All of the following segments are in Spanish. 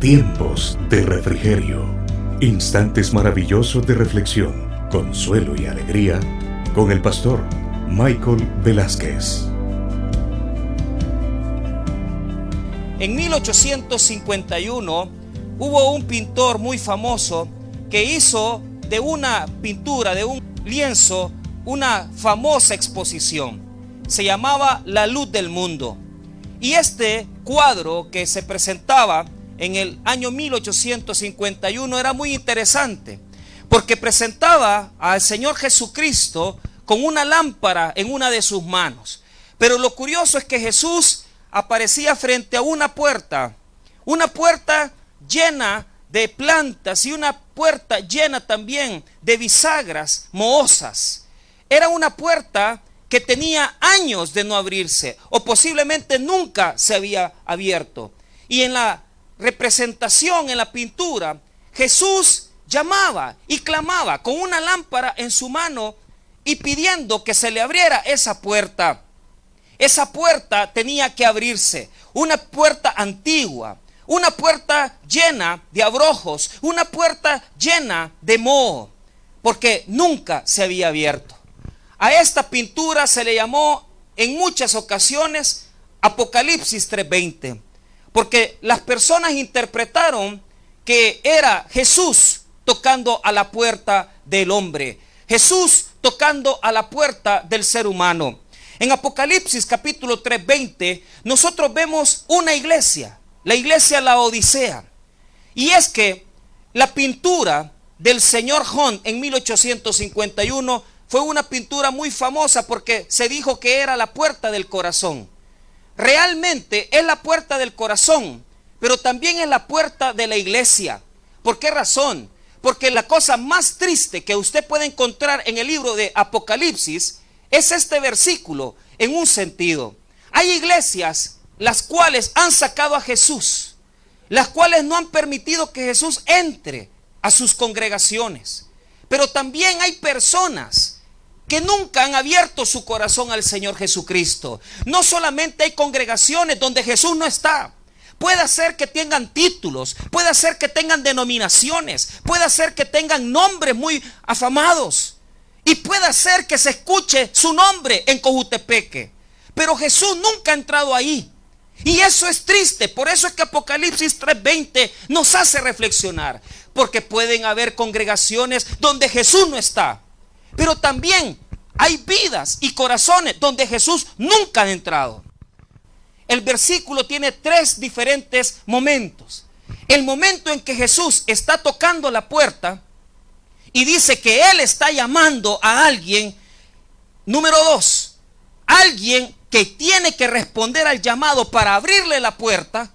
Tiempos de refrigerio. Instantes maravillosos de reflexión, consuelo y alegría con el pastor Michael Velázquez. En 1851 hubo un pintor muy famoso que hizo de una pintura, de un lienzo, una famosa exposición. Se llamaba La luz del mundo. Y este cuadro que se presentaba en el año 1851 era muy interesante, porque presentaba al Señor Jesucristo con una lámpara en una de sus manos. Pero lo curioso es que Jesús aparecía frente a una puerta, una puerta llena de plantas y una puerta llena también de bisagras mohosas. Era una puerta que tenía años de no abrirse o posiblemente nunca se había abierto. Y en la representación, en la pintura, Jesús llamaba y clamaba con una lámpara en su mano y pidiendo que se le abriera esa puerta. Esa puerta tenía que abrirse, una puerta antigua, una puerta llena de abrojos, una puerta llena de moho, porque nunca se había abierto. A esta pintura se le llamó en muchas ocasiones Apocalipsis 3:20, porque las personas interpretaron que era Jesús tocando a la puerta del hombre, Jesús tocando a la puerta del ser humano. En Apocalipsis capítulo 3:20 nosotros vemos una iglesia, la iglesia La Odisea. Y es que la pintura del señor John en 1851 fue una pintura muy famosa porque se dijo que era la puerta del corazón. Realmente es la puerta del corazón, pero también es la puerta de la iglesia. ¿Por qué razón? Porque la cosa más triste que usted puede encontrar en el libro de Apocalipsis es este versículo en un sentido. Hay iglesias las cuales han sacado a Jesús, las cuales no han permitido que Jesús entre a sus congregaciones. Pero también hay personas que nunca han abierto su corazón al Señor Jesucristo. No solamente hay congregaciones donde Jesús no está. Puede ser que tengan títulos, puede ser que tengan denominaciones, puede ser que tengan nombres muy afamados. Y puede ser que se escuche su nombre en Cojutepeque. Pero Jesús nunca ha entrado ahí. Y eso es triste. Por eso es que Apocalipsis 3:20 nos hace reflexionar. Porque pueden haber congregaciones donde Jesús no está. Pero también hay vidas y corazones donde Jesús nunca ha entrado. El versículo tiene tres diferentes momentos. El momento en que Jesús está tocando la puerta y dice que Él está llamando a alguien. Número dos, alguien que tiene que responder al llamado para abrirle la puerta.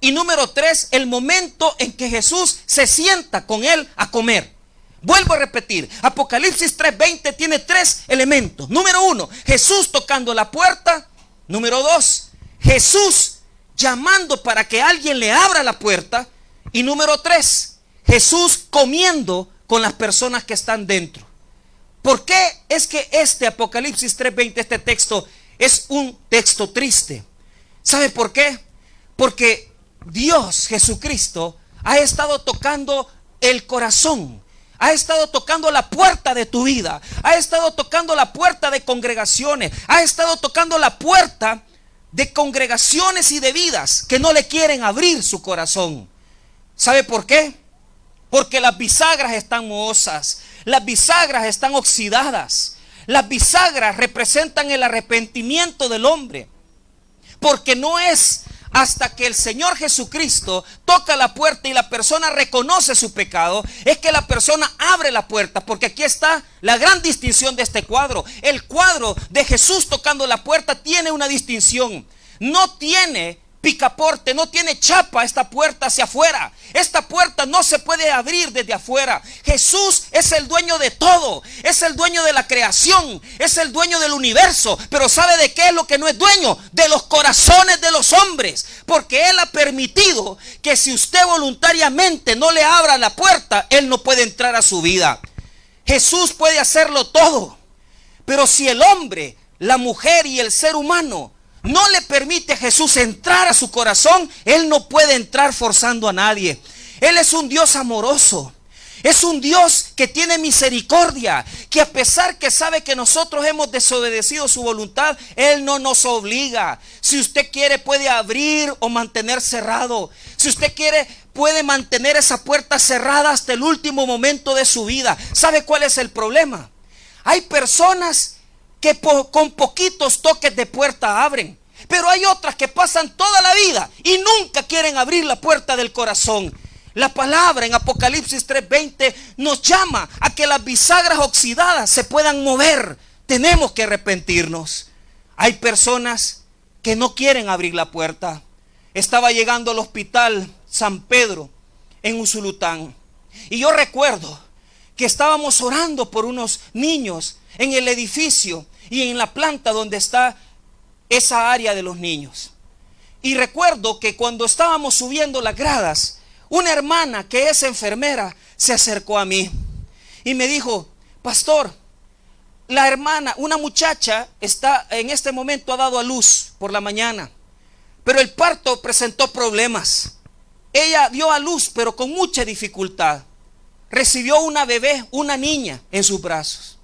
Y número tres, el momento en que Jesús se sienta con Él a comer. Vuelvo a repetir, Apocalipsis 3:20 tiene tres elementos. Número uno, Jesús tocando la puerta. Número dos, Jesús llamando para que alguien le abra la puerta. Y número tres, Jesús comiendo con las personas que están dentro. ¿Por qué es que este Apocalipsis 3:20, este texto, es un texto triste? ¿Sabe por qué? Porque Dios, Jesucristo, ha estado tocando el corazón ha estado tocando la puerta de tu vida, ha estado tocando la puerta de congregaciones, ha estado tocando la puerta de congregaciones y de vidas que no le quieren abrir su corazón. ¿Sabe por qué? Porque las bisagras están mohosas, las bisagras están oxidadas, las bisagras representan el arrepentimiento del hombre. Porque no es hasta que el Señor Jesucristo toca la puerta y la persona reconoce su pecado, es que la persona abre la puerta, porque aquí está la gran distinción de este cuadro. El cuadro de Jesús tocando la puerta tiene una distinción. No tiene picaporte, no tiene chapa esta puerta hacia afuera. Esta puerta no se puede abrir desde afuera. Jesús es el dueño de todo, es el dueño de la creación, es el dueño del universo. Pero ¿sabe de qué es lo que no es dueño? De los corazones de los hombres. Porque Él ha permitido que si usted voluntariamente no le abra la puerta, Él no puede entrar a su vida. Jesús puede hacerlo todo. Pero si el hombre, la mujer y el ser humano no le permite a Jesús entrar a su corazón, Él no puede entrar forzando a nadie. Él es un Dios amoroso. Es un Dios que tiene misericordia, que a pesar que sabe que nosotros hemos desobedecido su voluntad, Él no nos obliga. Si usted quiere puede abrir o mantener cerrado. Si usted quiere puede mantener esa puerta cerrada hasta el último momento de su vida. ¿Sabe cuál es el problema? Hay personas que con poquitos toques de puerta abren. Pero hay otras que pasan toda la vida y nunca quieren abrir la puerta del corazón. La palabra en Apocalipsis 3:20 nos llama a que las bisagras oxidadas se puedan mover. Tenemos que arrepentirnos. Hay personas que no quieren abrir la puerta. Estaba llegando al hospital San Pedro en Usulután. Y yo recuerdo que estábamos orando por unos niños en el edificio y en la planta donde está esa área de los niños. Y recuerdo que cuando estábamos subiendo las gradas, una hermana que es enfermera se acercó a mí y me dijo, pastor, la hermana, una muchacha está en este momento ha dado a luz por la mañana, pero el parto presentó problemas. Ella dio a luz, pero con mucha dificultad. Recibió una bebé, una niña en sus brazos.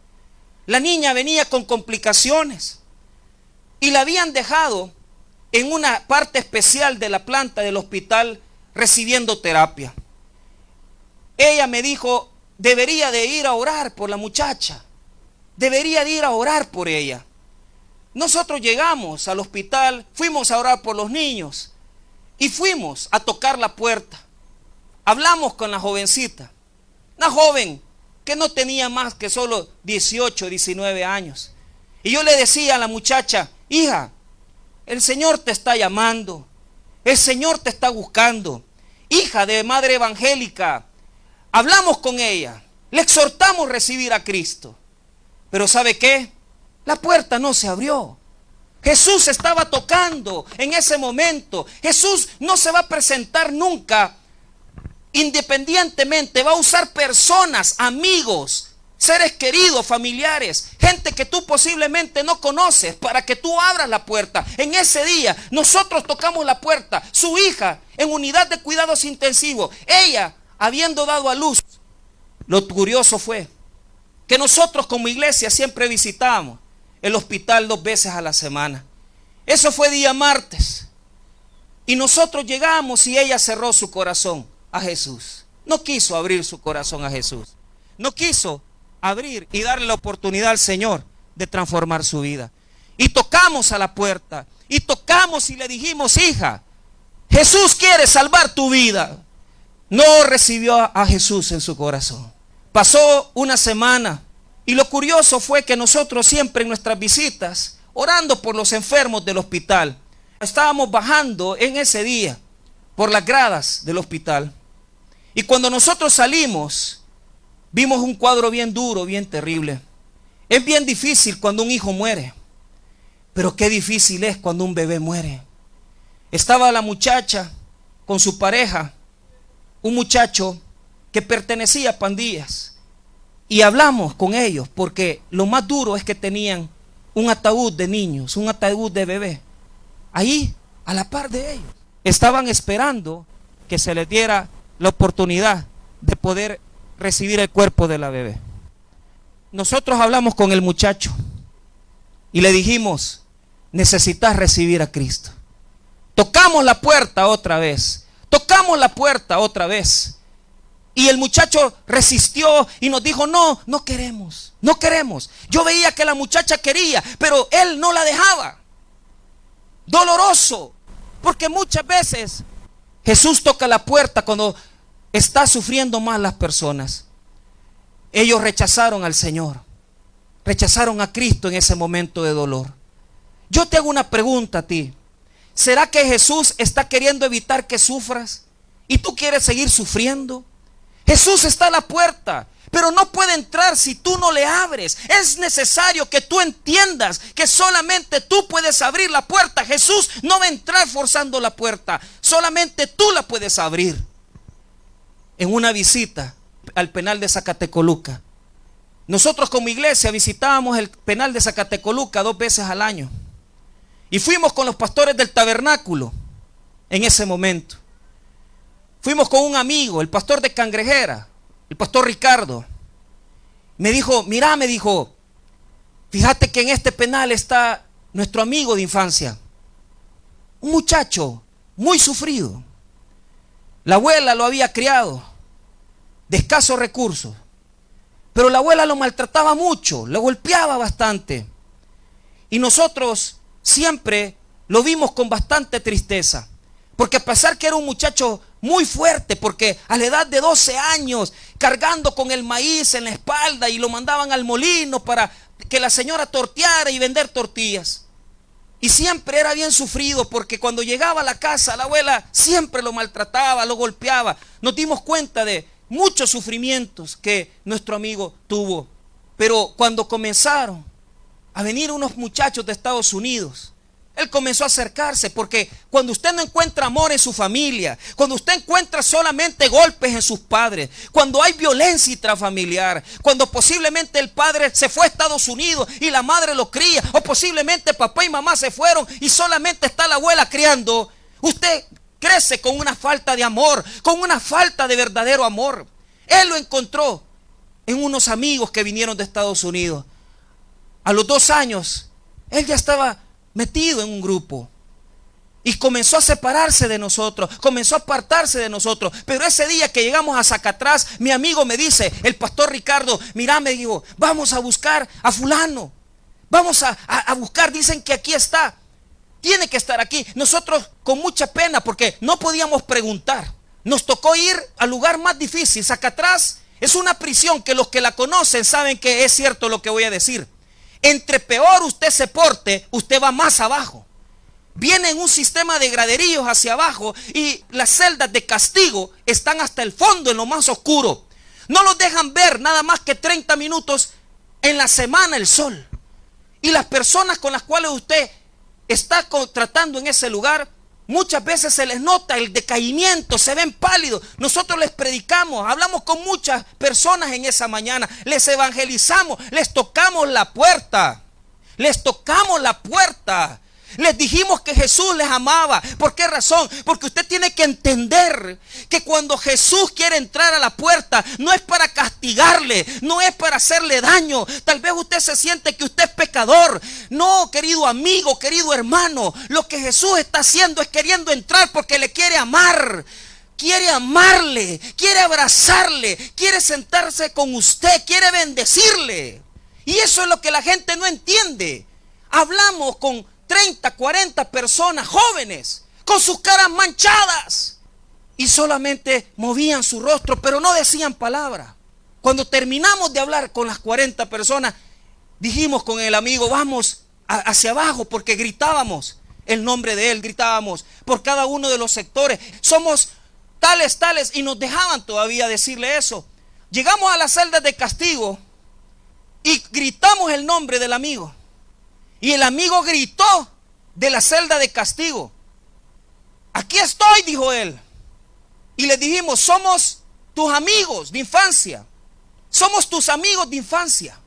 La niña venía con complicaciones y la habían dejado en una parte especial de la planta del hospital recibiendo terapia. Ella me dijo, debería de ir a orar por la muchacha. Debería de ir a orar por ella. Nosotros llegamos al hospital, fuimos a orar por los niños y fuimos a tocar la puerta. Hablamos con la jovencita, una joven que no tenía más que solo 18, 19 años. Y yo le decía a la muchacha, hija, el Señor te está llamando, el Señor te está buscando hija de madre evangélica, hablamos con ella, le exhortamos a recibir a Cristo. Pero ¿sabe qué? La puerta no se abrió. Jesús estaba tocando en ese momento. Jesús no se va a presentar nunca independientemente. Va a usar personas, amigos, seres queridos, familiares, gente que tú posiblemente no conoces para que tú abras la puerta. En ese día nosotros tocamos la puerta, su hija en unidad de cuidados intensivos, ella habiendo dado a luz. Lo curioso fue que nosotros como iglesia siempre visitábamos el hospital dos veces a la semana. Eso fue día martes. Y nosotros llegamos y ella cerró su corazón a Jesús. No quiso abrir su corazón a Jesús. No quiso abrir y darle la oportunidad al Señor de transformar su vida. Y tocamos a la puerta. Y tocamos y le dijimos, hija, Jesús quiere salvar tu vida. No recibió a Jesús en su corazón. Pasó una semana y lo curioso fue que nosotros siempre en nuestras visitas, orando por los enfermos del hospital, estábamos bajando en ese día por las gradas del hospital. Y cuando nosotros salimos, vimos un cuadro bien duro, bien terrible. Es bien difícil cuando un hijo muere, pero qué difícil es cuando un bebé muere. Estaba la muchacha con su pareja, un muchacho que pertenecía a pandillas, y hablamos con ellos porque lo más duro es que tenían un ataúd de niños, un ataúd de bebé, ahí a la par de ellos. Estaban esperando que se les diera la oportunidad de poder recibir el cuerpo de la bebé. Nosotros hablamos con el muchacho y le dijimos, necesitas recibir a Cristo. Tocamos la puerta otra vez, tocamos la puerta otra vez. Y el muchacho resistió y nos dijo, no, no queremos, no queremos. Yo veía que la muchacha quería, pero él no la dejaba. Doloroso, porque muchas veces Jesús toca la puerta cuando está sufriendo más las personas. Ellos rechazaron al Señor, rechazaron a Cristo en ese momento de dolor. Yo te hago una pregunta a ti. ¿Será que Jesús está queriendo evitar que sufras y tú quieres seguir sufriendo? Jesús está a la puerta, pero no puede entrar si tú no le abres. Es necesario que tú entiendas que solamente tú puedes abrir la puerta. Jesús no va a entrar forzando la puerta, solamente tú la puedes abrir en una visita al penal de Zacatecoluca. Nosotros como iglesia visitábamos el penal de Zacatecoluca dos veces al año. Y fuimos con los pastores del tabernáculo en ese momento. Fuimos con un amigo, el pastor de Cangrejera, el pastor Ricardo. Me dijo, mira, me dijo, fíjate que en este penal está nuestro amigo de infancia. Un muchacho muy sufrido. La abuela lo había criado de escasos recursos. Pero la abuela lo maltrataba mucho, lo golpeaba bastante. Y nosotros siempre lo vimos con bastante tristeza. Porque a pesar que era un muchacho muy fuerte, porque a la edad de 12 años, cargando con el maíz en la espalda y lo mandaban al molino para que la señora torteara y vender tortillas. Y siempre era bien sufrido porque cuando llegaba a la casa la abuela siempre lo maltrataba, lo golpeaba. Nos dimos cuenta de muchos sufrimientos que nuestro amigo tuvo. Pero cuando comenzaron a venir unos muchachos de Estados Unidos, él comenzó a acercarse porque cuando usted no encuentra amor en su familia, cuando usted encuentra solamente golpes en sus padres, cuando hay violencia intrafamiliar, cuando posiblemente el padre se fue a Estados Unidos y la madre lo cría, o posiblemente papá y mamá se fueron y solamente está la abuela criando, usted crece con una falta de amor, con una falta de verdadero amor. Él lo encontró en unos amigos que vinieron de Estados Unidos. A los dos años, él ya estaba metido en un grupo. Y comenzó a separarse de nosotros, comenzó a apartarse de nosotros. Pero ese día que llegamos a Zacatrás, mi amigo me dice, el pastor Ricardo, mira, me dijo, vamos a buscar a fulano. Vamos a, a buscar, dicen que aquí está. Tiene que estar aquí. Nosotros con mucha pena, porque no podíamos preguntar. Nos tocó ir al lugar más difícil. Zacatrás es una prisión que los que la conocen saben que es cierto lo que voy a decir. Entre peor usted se porte, usted va más abajo. Viene en un sistema de graderíos hacia abajo y las celdas de castigo están hasta el fondo, en lo más oscuro. No los dejan ver nada más que 30 minutos en la semana el sol. Y las personas con las cuales usted está tratando en ese lugar Muchas veces se les nota el decaimiento, se ven pálidos. Nosotros les predicamos, hablamos con muchas personas en esa mañana, les evangelizamos, les tocamos la puerta, les tocamos la puerta. Les dijimos que Jesús les amaba. ¿Por qué razón? Porque usted tiene que entender que cuando Jesús quiere entrar a la puerta, no es para castigarle, no es para hacerle daño. Tal vez usted se siente que usted es pecador. No, querido amigo, querido hermano, lo que Jesús está haciendo es queriendo entrar porque le quiere amar. Quiere amarle, quiere abrazarle, quiere sentarse con usted, quiere bendecirle. Y eso es lo que la gente no entiende. Hablamos con 30, 40 personas jóvenes con sus caras manchadas y solamente movían su rostro, pero no decían palabra. Cuando terminamos de hablar con las 40 personas, dijimos con el amigo, vamos hacia abajo porque gritábamos el nombre de él, gritábamos por cada uno de los sectores. Somos tales, tales, y nos dejaban todavía decirle eso. Llegamos a las celdas de castigo y gritamos el nombre del amigo. Y el amigo gritó de la celda de castigo. Aquí estoy, dijo él. Y le dijimos, somos tus amigos de infancia. Somos tus amigos de infancia.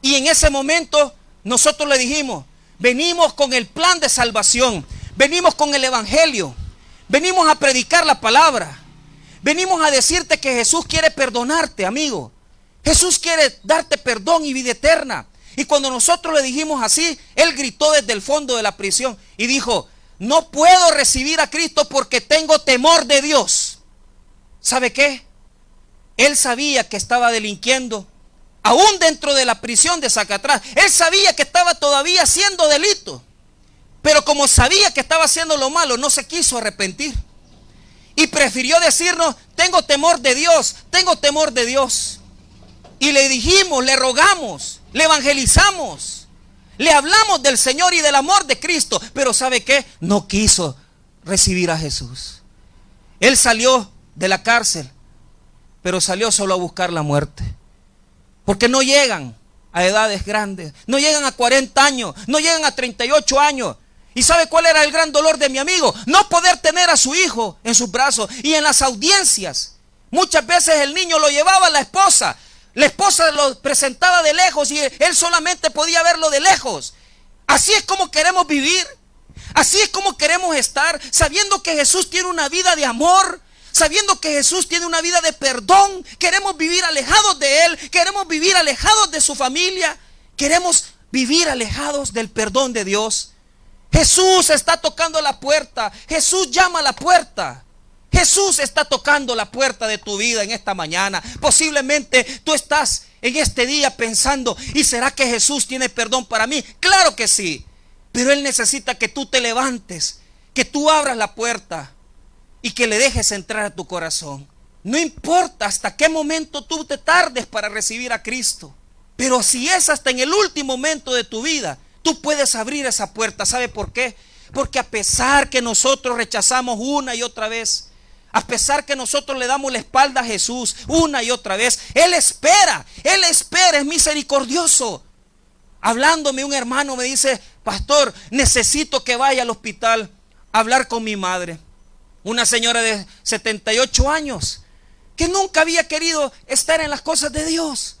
Y en ese momento nosotros le dijimos, venimos con el plan de salvación. Venimos con el Evangelio. Venimos a predicar la palabra. Venimos a decirte que Jesús quiere perdonarte, amigo. Jesús quiere darte perdón y vida eterna. Y cuando nosotros le dijimos así, él gritó desde el fondo de la prisión y dijo, no puedo recibir a Cristo porque tengo temor de Dios. ¿Sabe qué? Él sabía que estaba delinquiendo, aún dentro de la prisión de Zacatrás. Él sabía que estaba todavía haciendo delito. Pero como sabía que estaba haciendo lo malo, no se quiso arrepentir. Y prefirió decirnos, tengo temor de Dios, tengo temor de Dios. Y le dijimos, le rogamos, le evangelizamos, le hablamos del Señor y del amor de Cristo, pero ¿sabe qué? No quiso recibir a Jesús. Él salió de la cárcel, pero salió solo a buscar la muerte. Porque no llegan a edades grandes, no llegan a 40 años, no llegan a 38 años. ¿Y sabe cuál era el gran dolor de mi amigo? No poder tener a su hijo en sus brazos y en las audiencias. Muchas veces el niño lo llevaba a la esposa la esposa lo presentaba de lejos y él solamente podía verlo de lejos. Así es como queremos vivir. Así es como queremos estar, sabiendo que Jesús tiene una vida de amor, sabiendo que Jesús tiene una vida de perdón. Queremos vivir alejados de Él, queremos vivir alejados de su familia, queremos vivir alejados del perdón de Dios. Jesús está tocando la puerta, Jesús llama a la puerta. Jesús está tocando la puerta de tu vida en esta mañana. Posiblemente tú estás en este día pensando, ¿y será que Jesús tiene perdón para mí? Claro que sí. Pero Él necesita que tú te levantes, que tú abras la puerta y que le dejes entrar a tu corazón. No importa hasta qué momento tú te tardes para recibir a Cristo. Pero si es hasta en el último momento de tu vida, tú puedes abrir esa puerta. ¿Sabe por qué? Porque a pesar que nosotros rechazamos una y otra vez, a pesar que nosotros le damos la espalda a Jesús una y otra vez, Él espera, Él espera, es misericordioso. Hablándome un hermano me dice, pastor, necesito que vaya al hospital a hablar con mi madre. Una señora de 78 años que nunca había querido estar en las cosas de Dios.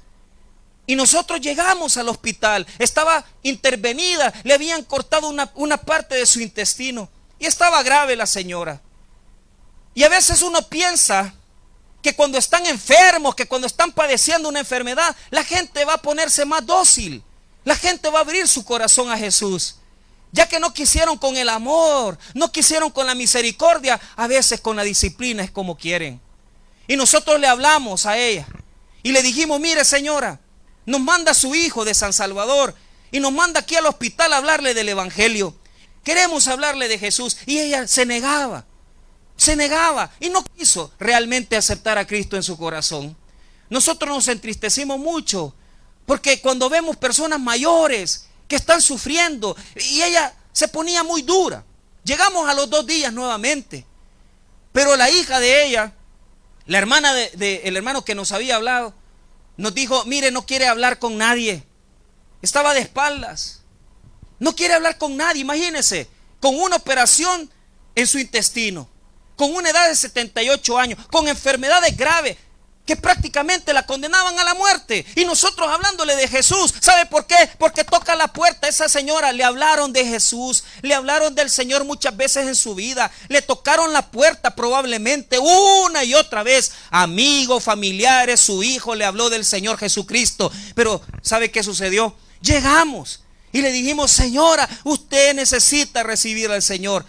Y nosotros llegamos al hospital, estaba intervenida, le habían cortado una, una parte de su intestino y estaba grave la señora. Y a veces uno piensa que cuando están enfermos, que cuando están padeciendo una enfermedad, la gente va a ponerse más dócil. La gente va a abrir su corazón a Jesús. Ya que no quisieron con el amor, no quisieron con la misericordia, a veces con la disciplina es como quieren. Y nosotros le hablamos a ella y le dijimos, mire señora, nos manda su hijo de San Salvador y nos manda aquí al hospital a hablarle del Evangelio. Queremos hablarle de Jesús. Y ella se negaba se negaba y no quiso realmente aceptar a Cristo en su corazón. Nosotros nos entristecimos mucho porque cuando vemos personas mayores que están sufriendo y ella se ponía muy dura. Llegamos a los dos días nuevamente, pero la hija de ella, la hermana del de, el hermano que nos había hablado, nos dijo, mire, no quiere hablar con nadie. Estaba de espaldas. No quiere hablar con nadie, imagínense, con una operación en su intestino con una edad de 78 años, con enfermedades graves, que prácticamente la condenaban a la muerte. Y nosotros hablándole de Jesús, ¿sabe por qué? Porque toca la puerta. Esa señora le hablaron de Jesús, le hablaron del Señor muchas veces en su vida, le tocaron la puerta probablemente una y otra vez. Amigos, familiares, su hijo le habló del Señor Jesucristo. Pero ¿sabe qué sucedió? Llegamos y le dijimos, señora, usted necesita recibir al Señor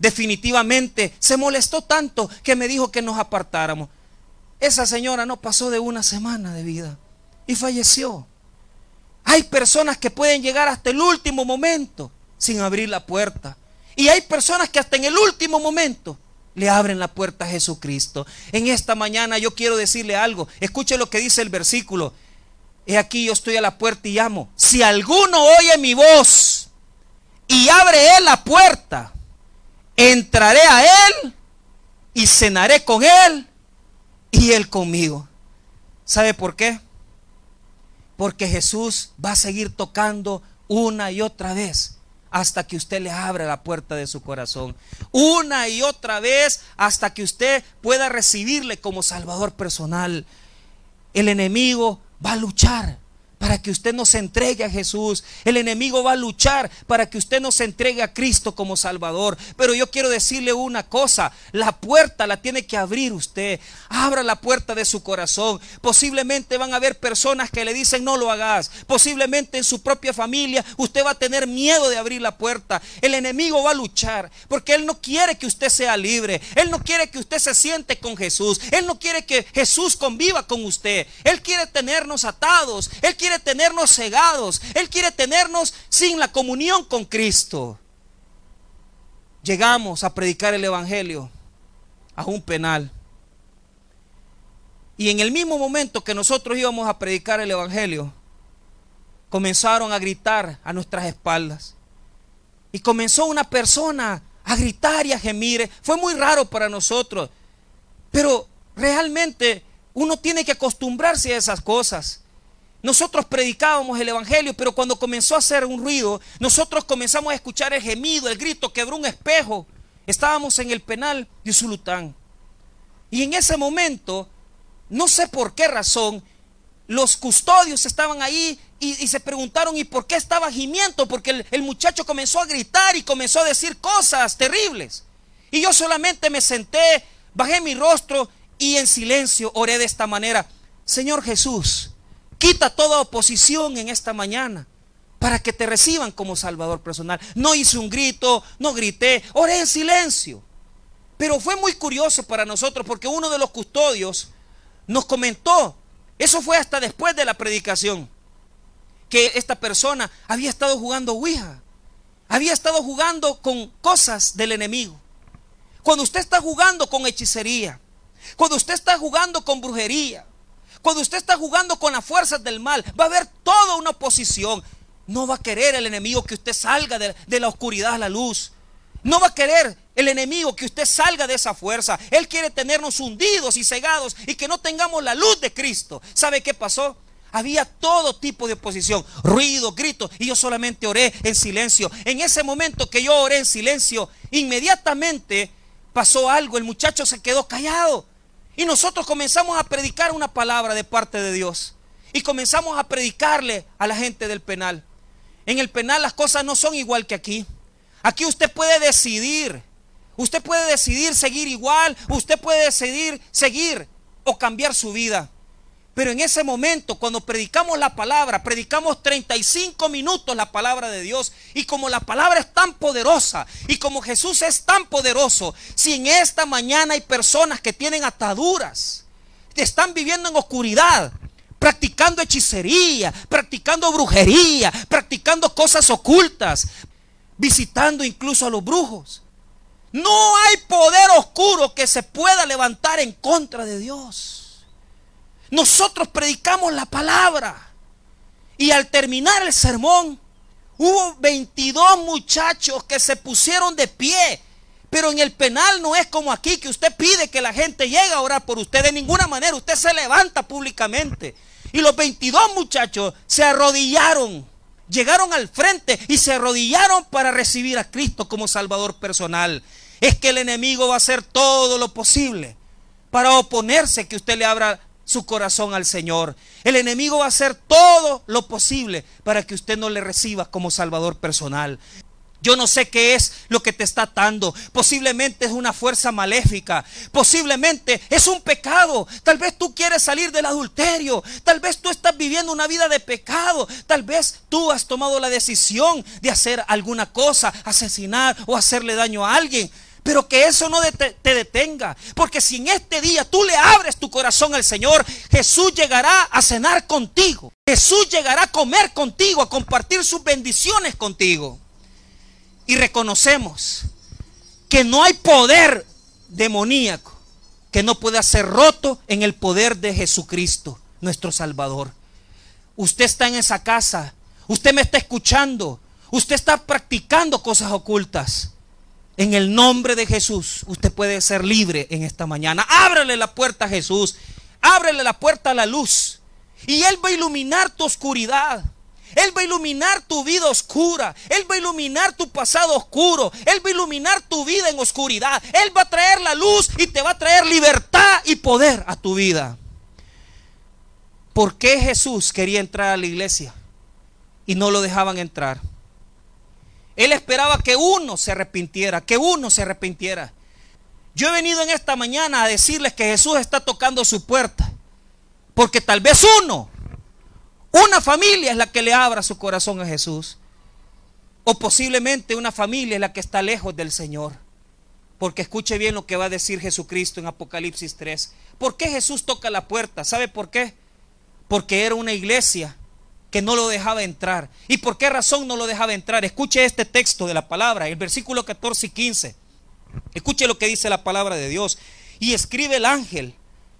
definitivamente se molestó tanto que me dijo que nos apartáramos. Esa señora no pasó de una semana de vida y falleció. Hay personas que pueden llegar hasta el último momento sin abrir la puerta. Y hay personas que hasta en el último momento le abren la puerta a Jesucristo. En esta mañana yo quiero decirle algo. Escuche lo que dice el versículo. He aquí yo estoy a la puerta y llamo. Si alguno oye mi voz y abre él la puerta, entraré a Él y cenaré con Él y Él conmigo. ¿Sabe por qué? Porque Jesús va a seguir tocando una y otra vez hasta que usted le abra la puerta de su corazón. Una y otra vez hasta que usted pueda recibirle como Salvador personal. El enemigo va a luchar para que usted no se entregue a Jesús. El enemigo va a luchar para que usted no se entregue a Cristo como Salvador. Pero yo quiero decirle una cosa, la puerta la tiene que abrir usted. Abra la puerta de su corazón. Posiblemente van a haber personas que le dicen no lo hagas. Posiblemente en su propia familia usted va a tener miedo de abrir la puerta. El enemigo va a luchar porque él no quiere que usted sea libre. Él no quiere que usted se siente con Jesús. Él no quiere que Jesús conviva con usted. Él quiere tenernos atados. Él quiere quiere tenernos cegados. Él quiere tenernos sin la comunión con Cristo. Llegamos a predicar el Evangelio a un penal. Y en el mismo momento que nosotros íbamos a predicar el Evangelio, comenzaron a gritar a nuestras espaldas. Y comenzó una persona a gritar y a gemir. Fue muy raro para nosotros. Pero realmente uno tiene que acostumbrarse a esas cosas. Nosotros predicábamos el Evangelio, pero cuando comenzó a hacer un ruido, nosotros comenzamos a escuchar el gemido, el grito, quebró un espejo. Estábamos en el penal de Zulután. Y en ese momento, no sé por qué razón, los custodios estaban ahí y, se preguntaron, ¿y por qué estaba gimiendo? Porque el, el muchacho comenzó a gritar y comenzó a decir cosas terribles. Y yo solamente me senté, bajé mi rostro y en silencio oré de esta manera. Señor Jesús, quita toda oposición en esta mañana para que te reciban como Salvador personal. No hice un grito, no grité, oré en silencio. Pero fue muy curioso para nosotros porque uno de los custodios nos comentó, eso fue hasta después de la predicación, que esta persona había estado jugando Ouija, había estado jugando con cosas del enemigo. Cuando usted está jugando con hechicería, cuando usted está jugando con brujería, cuando usted está jugando con las fuerzas del mal, va a haber toda una oposición. No va a querer el enemigo que usted salga de, la oscuridad a la luz. No va a querer el enemigo que usted salga de esa fuerza. Él quiere tenernos hundidos y cegados y que no tengamos la luz de Cristo. ¿Sabe qué pasó? Había todo tipo de oposición, ruido, gritos, y yo solamente oré en silencio. En ese momento que yo oré en silencio, inmediatamente pasó algo, el muchacho se quedó callado. Y nosotros comenzamos a predicar una palabra de parte de Dios. Y comenzamos a predicarle a la gente del penal. En el penal las cosas no son igual que aquí. Aquí usted puede decidir. Usted puede decidir seguir igual. Usted puede decidir seguir o cambiar su vida. Pero en ese momento, cuando predicamos la palabra, predicamos 35 minutos la palabra de Dios. Y como la palabra es tan poderosa y como Jesús es tan poderoso, si en esta mañana hay personas que tienen ataduras, están viviendo en oscuridad, practicando hechicería, practicando brujería, practicando cosas ocultas, visitando incluso a los brujos. No hay poder oscuro que se pueda levantar en contra de Dios. Nosotros predicamos la palabra. Y al terminar el sermón, hubo 22 muchachos que se pusieron de pie. Pero en el penal no es como aquí que usted pide que la gente llegue a orar por usted. De ninguna manera usted se levanta públicamente. Y los 22 muchachos se arrodillaron llegaron al frente y se arrodillaron para recibir a Cristo como Salvador personal. Es que el enemigo va a hacer todo lo posible para oponerse que usted le abra su corazón al Señor. El enemigo va a hacer todo lo posible para que usted no le reciba como Salvador personal. Yo no sé qué es lo que te está atando. Posiblemente es una fuerza maléfica. Posiblemente es un pecado. Tal vez tú quieres salir del adulterio. Tal vez tú estás viviendo una vida de pecado. Tal vez tú has tomado la decisión de hacer alguna cosa, asesinar o hacerle daño a alguien. Pero que eso no te detenga. Porque si en este día tú le abres tu corazón al Señor, Jesús llegará a cenar contigo. Jesús llegará a comer contigo, a compartir sus bendiciones contigo y reconocemos que no hay poder demoníaco que no pueda ser roto en el poder de Jesucristo, nuestro Salvador. Usted está en esa casa, usted me está escuchando, usted está practicando cosas ocultas. En el nombre de Jesús, usted puede ser libre en esta mañana. Ábrele la puerta a Jesús, ábrele la puerta a la luz y Él va a iluminar tu oscuridad. Él va a iluminar tu vida oscura. Él va a iluminar tu pasado oscuro. Él va a iluminar tu vida en oscuridad. Él va a traer la luz y te va a traer libertad y poder a tu vida. ¿Por qué Jesús quería entrar a la iglesia y no lo dejaban entrar? Él esperaba que uno se arrepintiera, que uno se arrepintiera. Yo he venido en esta mañana a decirles que Jesús está tocando su puerta. Porque tal vez uno una familia es la que le abra su corazón a Jesús. O posiblemente una familia es la que está lejos del Señor. Porque escuche bien lo que va a decir Jesucristo en Apocalipsis 3. ¿Por qué Jesús toca la puerta? ¿Sabe por qué? Porque era una iglesia que no lo dejaba entrar. ¿Y por qué razón no lo dejaba entrar? Escuche este texto de la palabra, el versículo 14 y 15. Escuche lo que dice la palabra de Dios. Y escribe el ángel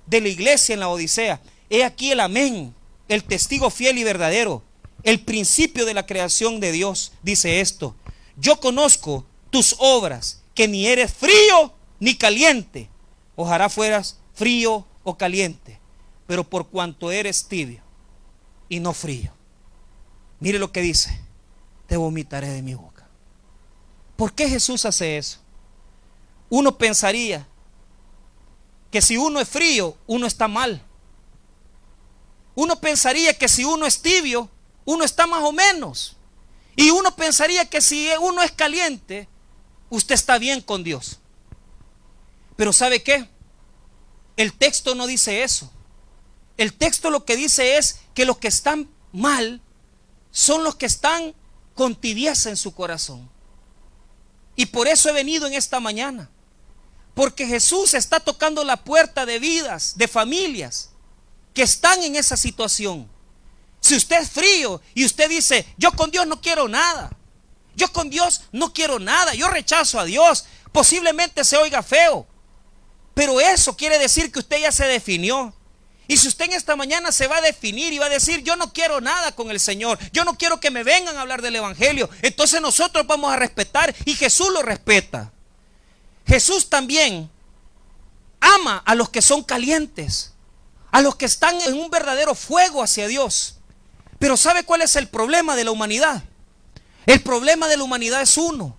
de la iglesia en la Odisea. He aquí el amén, el testigo fiel y verdadero, el principio de la creación de Dios, dice esto. Yo conozco tus obras, que ni eres frío ni caliente. Ojalá fueras frío o caliente, pero por cuanto eres tibio y no frío. Mire lo que dice, te vomitaré de mi boca. ¿Por qué Jesús hace eso? Uno pensaría que si uno es frío, uno está mal. uno pensaría que si uno es tibio, uno está más o menos. Y uno pensaría que si uno es caliente, usted está bien con Dios. Pero ¿sabe qué? El texto no dice eso. El texto lo que dice es que los que están mal son los que están con tibieza en su corazón. Y por eso he venido en esta mañana. Porque Jesús está tocando la puerta de vidas, de familias que están en esa situación. Si usted es frío y usted dice, yo con Dios no quiero nada. Yo con Dios no quiero nada. Yo rechazo a Dios. Posiblemente se oiga feo. Pero eso quiere decir que usted ya se definió. Y si usted en esta mañana se va a definir y va a decir, yo no quiero nada con el Señor, yo no quiero que me vengan a hablar del Evangelio, entonces nosotros vamos a respetar y Jesús lo respeta. Jesús también ama a los que son calientes, a los que están en un verdadero fuego hacia Dios. Pero ¿sabe cuál es el problema de la humanidad? El problema de la humanidad es uno.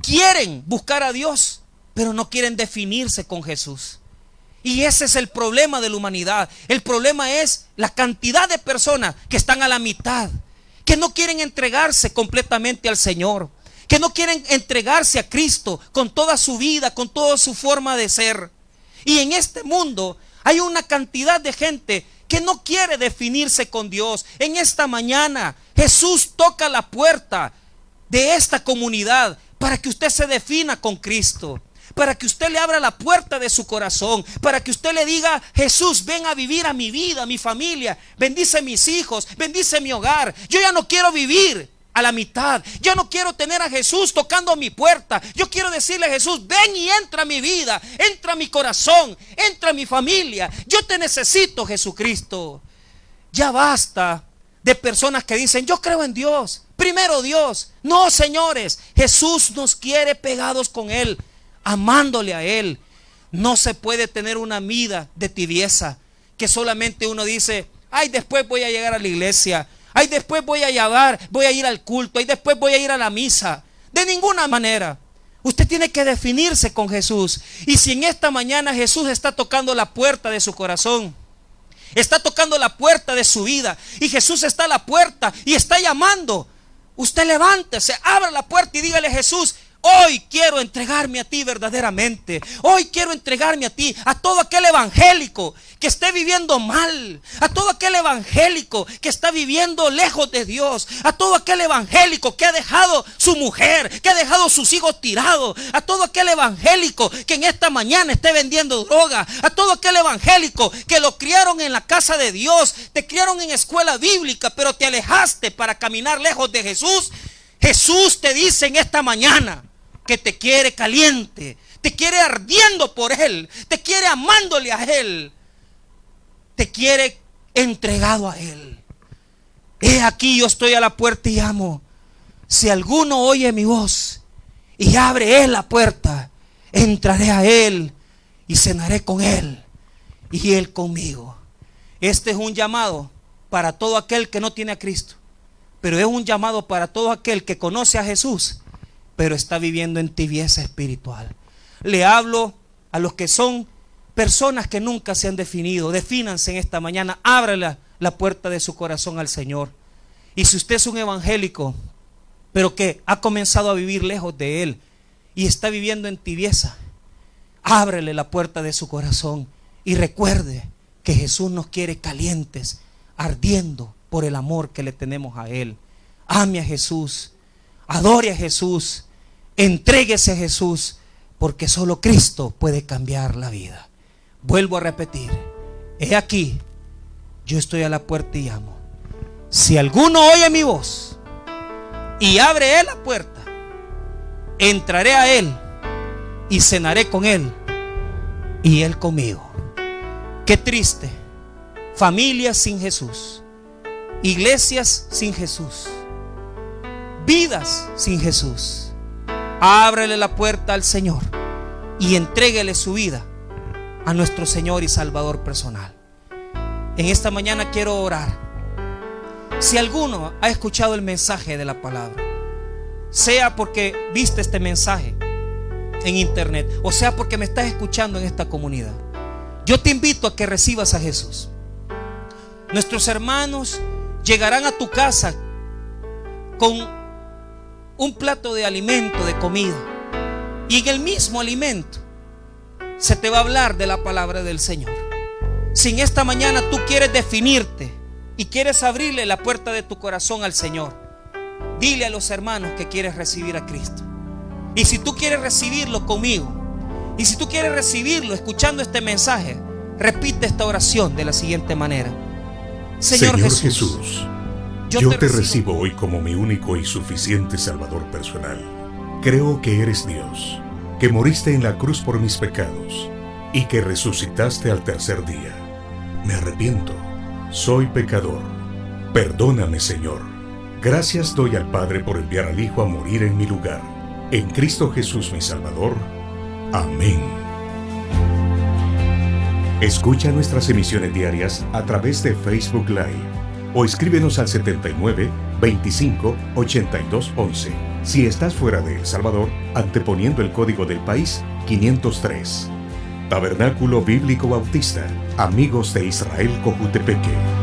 Quieren buscar a Dios, pero no quieren definirse con Jesús. Y ese es el problema de la humanidad. El problema es la cantidad de personas que están a la mitad, que no quieren entregarse completamente al Señor, que no quieren entregarse a Cristo con toda su vida, con toda su forma de ser. Y en este mundo hay una cantidad de gente que no quiere definirse con Dios. En esta mañana Jesús toca la puerta de esta comunidad para que usted se defina con Cristo para que usted le abra la puerta de su corazón, para que usted le diga, Jesús, ven a vivir a mi vida, a mi familia, bendice mis hijos, bendice mi hogar. Yo ya no quiero vivir a la mitad. Yo no quiero tener a Jesús tocando a mi puerta. Yo quiero decirle a Jesús, ven y entra a mi vida, entra a mi corazón, entra a mi familia. Yo te necesito, Jesucristo. Ya basta de personas que dicen, yo creo en Dios. Primero Dios. No, señores, Jesús nos quiere pegados con Él amándole a Él. No se puede tener una vida de tibieza que solamente uno dice, ay, después voy a llegar a la iglesia, ay, después voy a llevar, voy a ir al culto, ay, después voy a ir a la misa. De ninguna manera. Usted tiene que definirse con Jesús. Y si en esta mañana Jesús está tocando la puerta de su corazón, está tocando la puerta de su vida, y Jesús está a la puerta y está llamando, usted levántese, abra la puerta y dígale Jesús, Hoy quiero entregarme a ti verdaderamente. Hoy quiero entregarme a ti, a todo aquel evangélico que esté viviendo mal, a todo aquel evangélico que está viviendo lejos de Dios, a todo aquel evangélico que ha dejado su mujer, que ha dejado sus hijos tirados, a todo aquel evangélico que en esta mañana esté vendiendo droga, a todo aquel evangélico que lo criaron en la casa de Dios, te criaron en escuela bíblica, pero te alejaste para caminar lejos de Jesús. Jesús te dice en esta mañana, que te quiere caliente, te quiere ardiendo por Él, te quiere amándole a Él, te quiere entregado a Él. He aquí yo estoy a la puerta y amo. Si alguno oye mi voz y abre Él la puerta, entraré a Él y cenaré con Él y Él conmigo. Este es un llamado para todo aquel que no tiene a Cristo, pero es un llamado para todo aquel que conoce a Jesús pero está viviendo en tibieza espiritual. Le hablo a los que son personas que nunca se han definido. Defínanse en esta mañana. Ábrale la puerta de su corazón al Señor. Y si usted es un evangélico, pero que ha comenzado a vivir lejos de Él y está viviendo en tibieza, ábrele la puerta de su corazón y recuerde que Jesús nos quiere calientes, ardiendo por el amor que le tenemos a Él. Ame a Jesús Adore a Jesús. Entréguese a Jesús. Porque solo Cristo puede cambiar la vida. Vuelvo a repetir. He aquí. Yo estoy a la puerta y llamo. Si alguno oye mi voz y abre la puerta, entraré a él y cenaré con él y él conmigo. Qué triste. Familias sin Jesús. Iglesias sin Jesús vidas sin Jesús. Ábrele la puerta al Señor y entréguele su vida a nuestro Señor y Salvador personal. En esta mañana quiero orar. Si alguno ha escuchado el mensaje de la palabra, sea porque viste este mensaje en internet o sea porque me estás escuchando en esta comunidad, yo te invito a que recibas a Jesús. Nuestros hermanos llegarán a tu casa con un plato de alimento, de comida. Y en el mismo alimento se te va a hablar de la palabra del Señor. Si en esta mañana tú quieres definirte y quieres abrirle la puerta de tu corazón al Señor, dile a los hermanos que quieres recibir a Cristo. Y si tú quieres recibirlo conmigo, y si tú quieres recibirlo escuchando este mensaje, repite esta oración de la siguiente manera. Señor, Jesús, yo, te, recibo hoy como mi único y suficiente Salvador personal. Creo que eres Dios, que moriste en la cruz por mis pecados y que resucitaste al tercer día. Me arrepiento, soy pecador. Perdóname, Señor. Gracias doy al Padre por enviar al Hijo a morir en mi lugar. En Cristo Jesús mi Salvador. Amén. Escucha nuestras emisiones diarias a través de Facebook Live o escríbenos al 79 25 82 11. Si estás fuera de El Salvador, anteponiendo el código del país 503. Tabernáculo Bíblico Bautista, Amigos de Israel Cojutepeque.